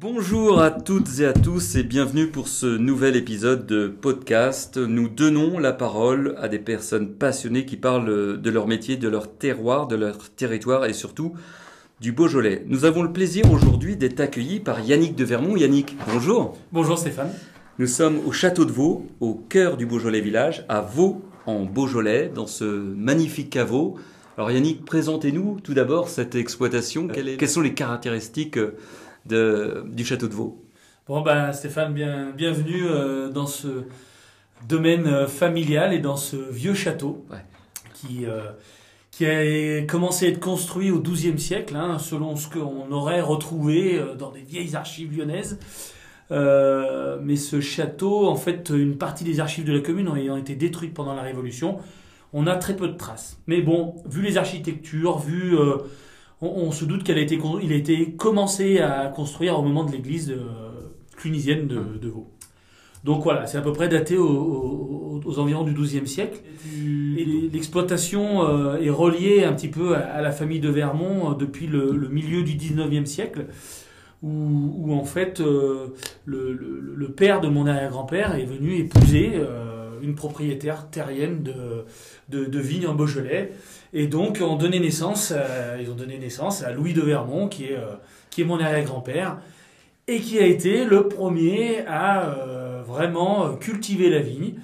Bonjour à toutes et à tous et bienvenue pour ce nouvel épisode de podcast. Nous donnons la parole à des personnes passionnées qui parlent de leur métier, de leur terroir, de leur territoire et surtout du Beaujolais. Nous avons le plaisir aujourd'hui d'être accueillis par Yannick de Vermont. Yannick, bonjour. Bonjour Stéphane. Nous sommes au château de Vaux, au cœur du Beaujolais village, à Vaux en Beaujolais, dans ce magnifique caveau. Alors Yannick, présentez-nous tout d'abord cette exploitation. Quelles sont les caractéristiques de, du château de Vaux Bon ben Stéphane, bien, bienvenue euh, dans ce domaine euh, familial et dans ce vieux château Ouais. qui, euh, qui a commencé à être construit au XIIe siècle, hein, selon ce qu'on aurait retrouvé dans des vieilles archives lyonnaises. Mais ce château, en fait, une partie des archives de la commune ayant été détruites pendant la Révolution, on a très peu de traces. Mais bon, vu les architectures, vu, on, on se doute qu'il a été, il a été commencé à construire au moment de l'église euh, clunisienne de, de Vaux. Donc voilà, c'est à peu près daté au- au- aux environs du XIIe siècle. Et L'exploitation euh, est reliée un petit peu à, à la famille de Vermont euh, depuis le, le milieu du XIXe siècle, où, où en fait euh, le, le- le père de mon arrière-grand-père est venu épouser une propriétaire terrienne de, vignes en Beaujolais. Et donc ont donné naissance, à- ils ont donné naissance à Louis de Vermont, qui est, euh, qui est mon arrière-grand-père, et qui a été le premier à euh, vraiment euh, cultiver la vigne,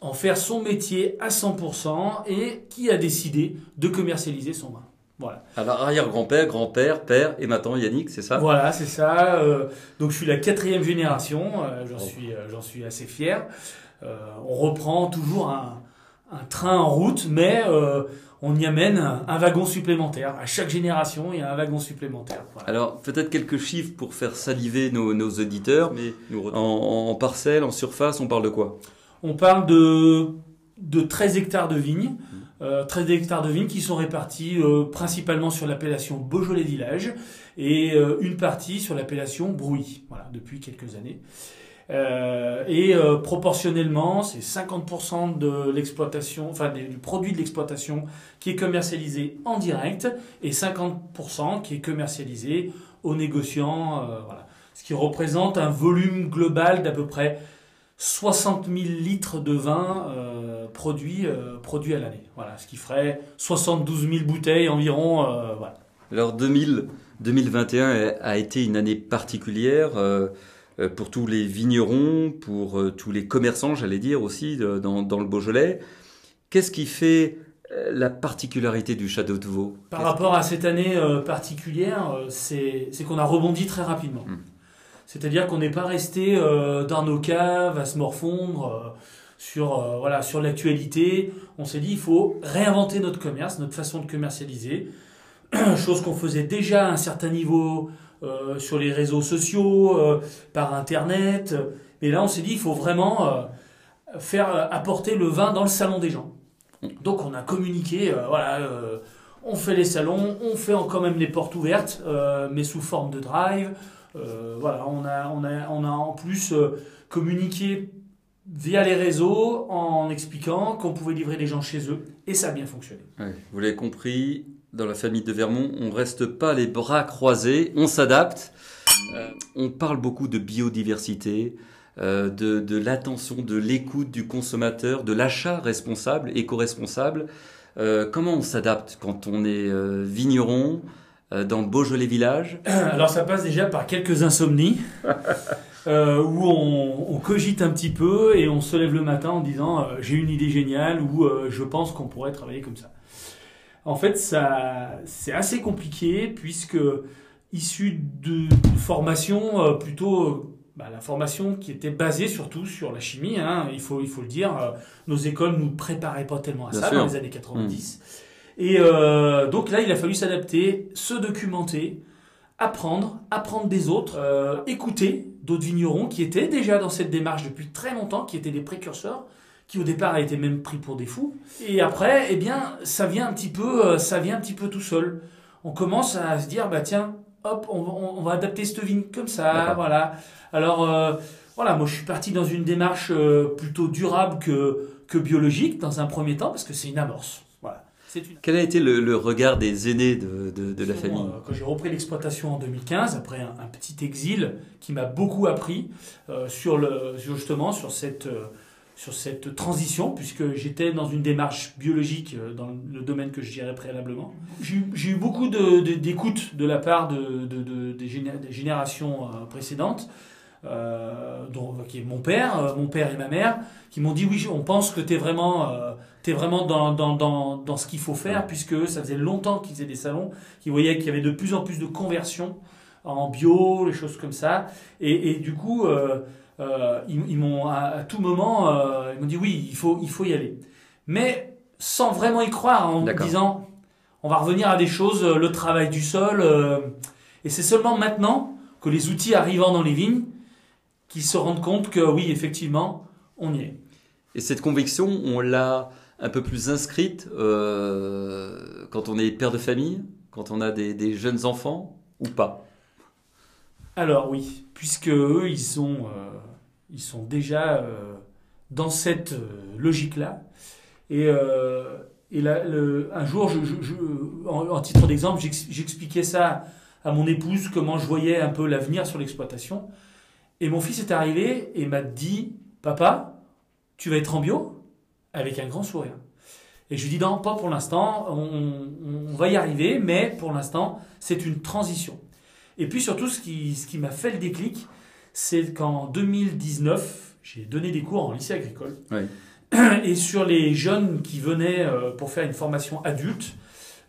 en faire son métier à 100%, et qui a décidé de commercialiser son vin. Voilà. Alors arrière-grand-père, grand-père, père et maintenant Yannick, c'est ça? Voilà, c'est ça. euh, donc je suis la quatrième génération, euh, j'en Oh. suis, euh, j'en suis assez fier. On reprend toujours un, un train en route, mais on y amène un, wagon supplémentaire. À chaque génération, il y a un wagon supplémentaire. Voilà. Alors, peut-être quelques chiffres pour faire saliver nos, nos auditeurs, mais en, en parcelle, en surface, on parle de quoi? On parle de, de 13 hectares de vignes, euh, 13 hectares de vignes qui sont répartis euh, principalement sur l'appellation Beaujolais Village et euh, une partie sur l'appellation Brouilly, voilà, depuis quelques années. Euh, et euh, proportionnellement, c'est 50% de l'exploitation, enfin du produit de l'exploitation qui est commercialisé en direct et 50% qui est commercialisé aux négociants, euh, voilà. Ce qui représente un volume global d'à peu près 60 000 litres de vin euh, produits, euh, produits à l'année. Voilà, ce qui ferait 72 000 bouteilles environ. euh, voilà. Alors 2000, 2021 a- été une année particulière euh, pour tous les vignerons, pour tous les commerçants, j'allais dire aussi, dans, dans le Beaujolais. Qu'est-ce qui fait la particularité du château de Vaux Par rapport à cette année particulière, c'est qu'on a rebondi très rapidement. Mm. C'est-à-dire qu'on n'est pas resté dans nos caves à se morfondre sur, euh, voilà, sur l'actualité. On s'est dit il faut réinventer notre commerce, notre façon de commercialiser. Chose qu'on faisait déjà à un certain niveau euh, sur les réseaux sociaux, euh, par Internet. Mais là, on s'est dit il faut vraiment faire apporter le vin dans le salon des gens. Donc on a communiqué, voilà, on fait les salons, on fait quand même les portes ouvertes, mais sous forme de drive. Voilà, on a, on, a, on a en plus communiqué via les réseaux en expliquant qu'on pouvait livrer les gens chez eux, et ça a bien fonctionné. Ouais, Vous l'avez compris, dans la famille de Vermont, on reste pas les bras croisés, on s'adapte. Euh, on parle beaucoup de biodiversité, euh, de, de l'attention, de l'écoute du consommateur, de l'achat responsable, éco-responsable. Euh, comment on s'adapte quand on est vigneron dans le Beaujolais village? Alors ça passe déjà par quelques insomnies, euh, où on, on cogite un petit peu et on se lève le matin en disant euh, j'ai une idée géniale ou euh, je pense qu'on pourrait travailler comme ça. En fait, ça c'est assez compliqué puisque issu de, de formation plutôt bah, la formation qui était basée surtout sur la chimie, hein, il, faut, il faut le dire, nos écoles nous préparaient pas tellement à Bien ça sûr. dans les années 90. Et donc là, il a fallu s'adapter, se documenter, apprendre, apprendre des autres, euh, écouter d'autres vignerons qui étaient déjà dans cette démarche depuis très longtemps, qui étaient des précurseurs, qui au départ a été même pris pour des fous. Et après, eh bien, ça vient un petit peu, euh, ça vient un petit peu tout seul. On commence à se dire, bah tiens, hop, on, va- on- on va adapter cette vigne comme ça, voilà. Alors, euh, voilà, moi je suis parti dans une démarche euh, plutôt durable que, que biologique dans un premier temps, parce que c'est une amorce. Une... Quel a été le, le regard des aînés de, de, de la famille Quand j'ai repris l'exploitation en 2015, après un, un, petit exil qui m'a beaucoup appris euh, sur le, justement sur cette, euh, sur cette transition, puisque j'étais dans une démarche biologique euh, dans le domaine que je gérais préalablement. J'ai eu beaucoup d'écoute de, la part de, des, générations euh, précédentes. Euh, dont, qui est mon père, euh, mon père et ma mère, qui m'ont dit oui, on pense que tu es vraiment, es vraiment dans, dans, dans, dans ce qu'il faut faire, puisque ça faisait longtemps qu'ils faisaient des salons, qu'ils voyaient qu'il y avait de plus en plus de conversions en bio, les choses comme ça. Et, et du coup, euh, euh, ils, ils m'ont à, tout moment, euh, ils m'ont dit oui, il faut, il faut y aller. Mais sans vraiment y croire, en me disant on va revenir à des choses, le travail du sol. et c'est seulement maintenant que les outils arrivant dans les vignes, qui se rendent compte que oui, effectivement, on y est. Et cette conviction, on l'a un peu plus inscrite euh, quand on est père de famille, quand on a des, jeunes enfants, ou pas? Alors oui, puisque eux, ils sont, euh, ils sont déjà euh, dans cette logique-là. Et, et là, un jour, en, en, titre d'exemple, j'expliquais ça à mon épouse, comment je voyais un peu l'avenir sur l'exploitation. Et mon fils est arrivé et m'a dit Papa, tu vas être en bio? Avec un grand sourire. Et je lui dis Non, pas pour l'instant, on, on, va y arriver, mais pour l'instant, c'est une transition. Et puis surtout, ce qui, ce qui m'a fait le déclic, c'est qu'en 2019, j'ai donné des cours en lycée agricole. Oui. Et sur les jeunes qui venaient euh, pour faire une formation adulte,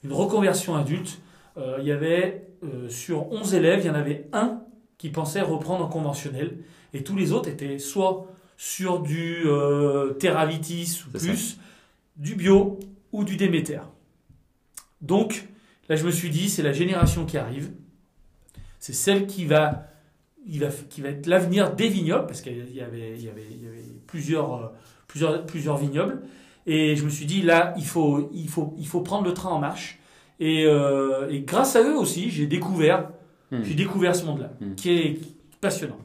une reconversion adulte, euh, il y avait euh, sur 11 élèves, il y en avait un qui pensaient reprendre en conventionnel. Et tous les autres étaient soit sur du euh, Terravitis ou plus, ça. du bio ou du Déméter. Donc, là, je me suis dit, c'est la génération qui arrive. C'est celle qui va, il va, qui va être l'avenir des vignobles, parce qu'il y avait, il y avait, il y avait plusieurs, euh, plusieurs, plusieurs vignobles. Et je me suis dit, là, il faut, il faut, il faut prendre le train en marche. Et, euh, et grâce à eux aussi, j'ai découvert Mmh. J'ai découvert ce monde-là, mmh. qui est passionnant.